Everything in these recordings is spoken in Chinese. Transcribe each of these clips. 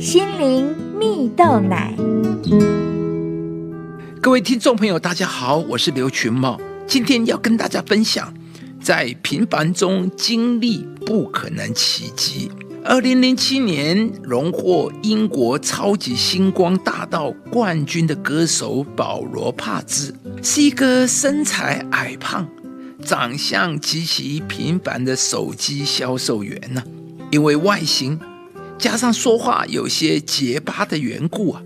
心灵蜜豆奶。各位听众朋友，大家好，我是刘群茂，今天要跟大家分享，在平凡中经历不可能奇迹。二零零七年荣获英国超级星光大道冠军的歌手保罗·帕兹，是一个身材矮胖、长相极其平凡的手机销售员呢。因为外形加上说话有些结巴的缘故啊，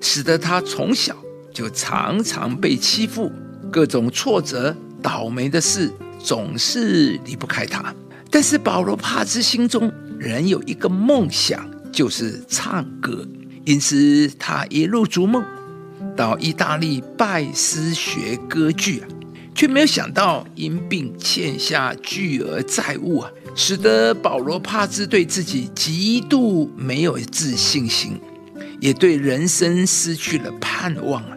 使得他从小就常常被欺负，各种挫折、倒霉的事总是离不开他。但是保罗·帕兹心中，仍有一个梦想，就是唱歌，因此他一路逐梦到意大利拜师学歌剧啊，却没有想到因病欠下巨额债务啊，使得保罗帕兹对自己极度没有自信心，也对人生失去了盼望啊。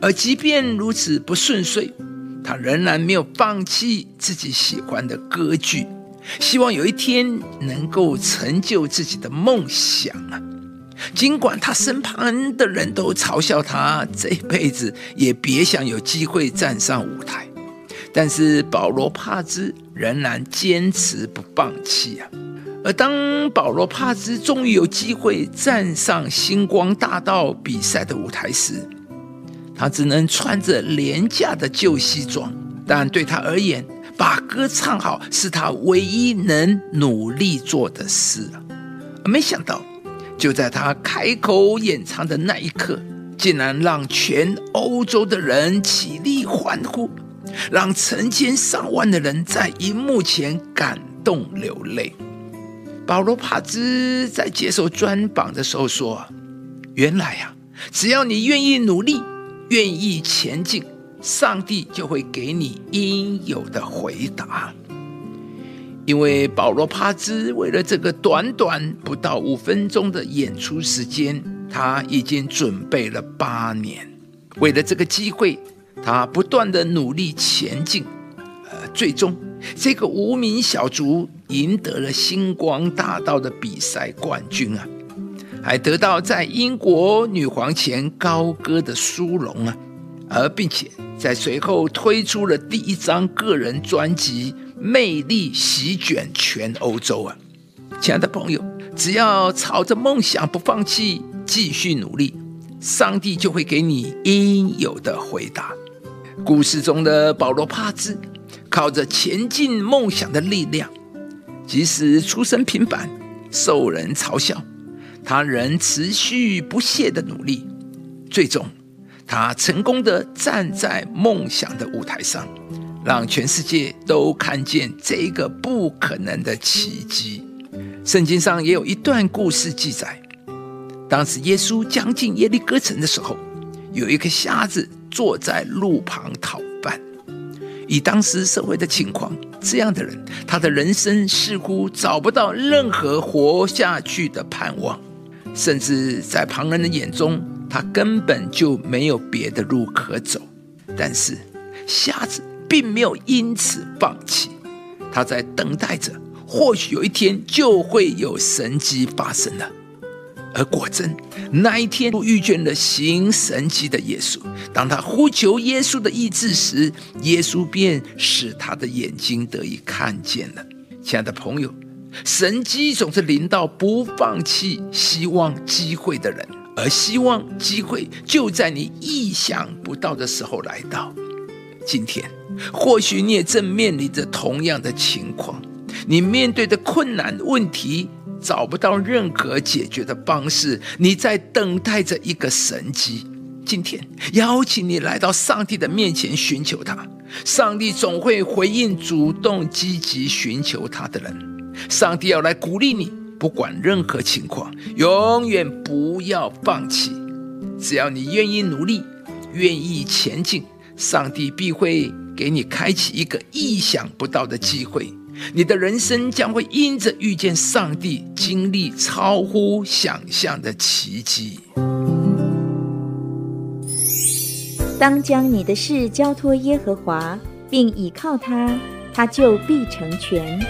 而即便如此不顺遂，他仍然没有放弃自己喜欢的歌剧。希望有一天能够成就自己的梦想啊！尽管他身旁的人都嘲笑他这辈子也别想有机会站上舞台，但是保罗帕兹仍然坚持不放弃啊！而当保罗帕兹终于有机会站上星光大道比赛的舞台时，他只能穿着廉价的旧西装，但对他而言，把歌唱好是他唯一能努力做的事啊！没想到，就在他开口演唱的那一刻，竟然让全欧洲的人起立欢呼，让成千上万的人在荧幕前感动流泪。保罗·帕兹在接受专访的时候说：“原来呀，只要你愿意努力，愿意前进。”上帝就会给你应有的回答，因为保罗·帕兹为了这个短短不到五分钟的演出时间，他已经准备了八年。为了这个机会，他不断的努力前进，呃，最终这个无名小卒赢得了星光大道的比赛冠军啊，还得到在英国女皇前高歌的殊荣啊，而并且。在随后推出了第一张个人专辑，魅力席卷全欧洲啊！亲爱的朋友，只要朝着梦想不放弃，继续努力，上帝就会给你应有的回答。故事中的保罗·帕兹，靠着前进梦想的力量，即使出身平凡，受人嘲笑，他仍持续不懈的努力，最终。他成功的站在梦想的舞台上，让全世界都看见这个不可能的奇迹。圣经上也有一段故事记载：当时耶稣将近耶利哥城的时候，有一个瞎子坐在路旁讨饭。以当时社会的情况，这样的人，他的人生似乎找不到任何活下去的盼望，甚至在旁人的眼中。他根本就没有别的路可走，但是瞎子并没有因此放弃，他在等待着，或许有一天就会有神迹发生了。而果真，那一天遇见了行神迹的耶稣，当他呼求耶稣的医治时，耶稣便使他的眼睛得以看见了。亲爱的朋友，神迹总是临到不放弃希望机会的人。而希望机会就在你意想不到的时候来到。今天，或许你也正面临着同样的情况，你面对的困难问题找不到任何解决的方式，你在等待着一个神迹。今天，邀请你来到上帝的面前寻求他，上帝总会回应主动积极寻求他的人。上帝要来鼓励你。不管任何情况，永远不要放弃。只要你愿意努力，愿意前进，上帝必会给你开启一个意想不到的机会。你的人生将会因着遇见上帝，经历超乎想象的奇迹。当将你的事交托耶和华，并倚靠他，他就必成全。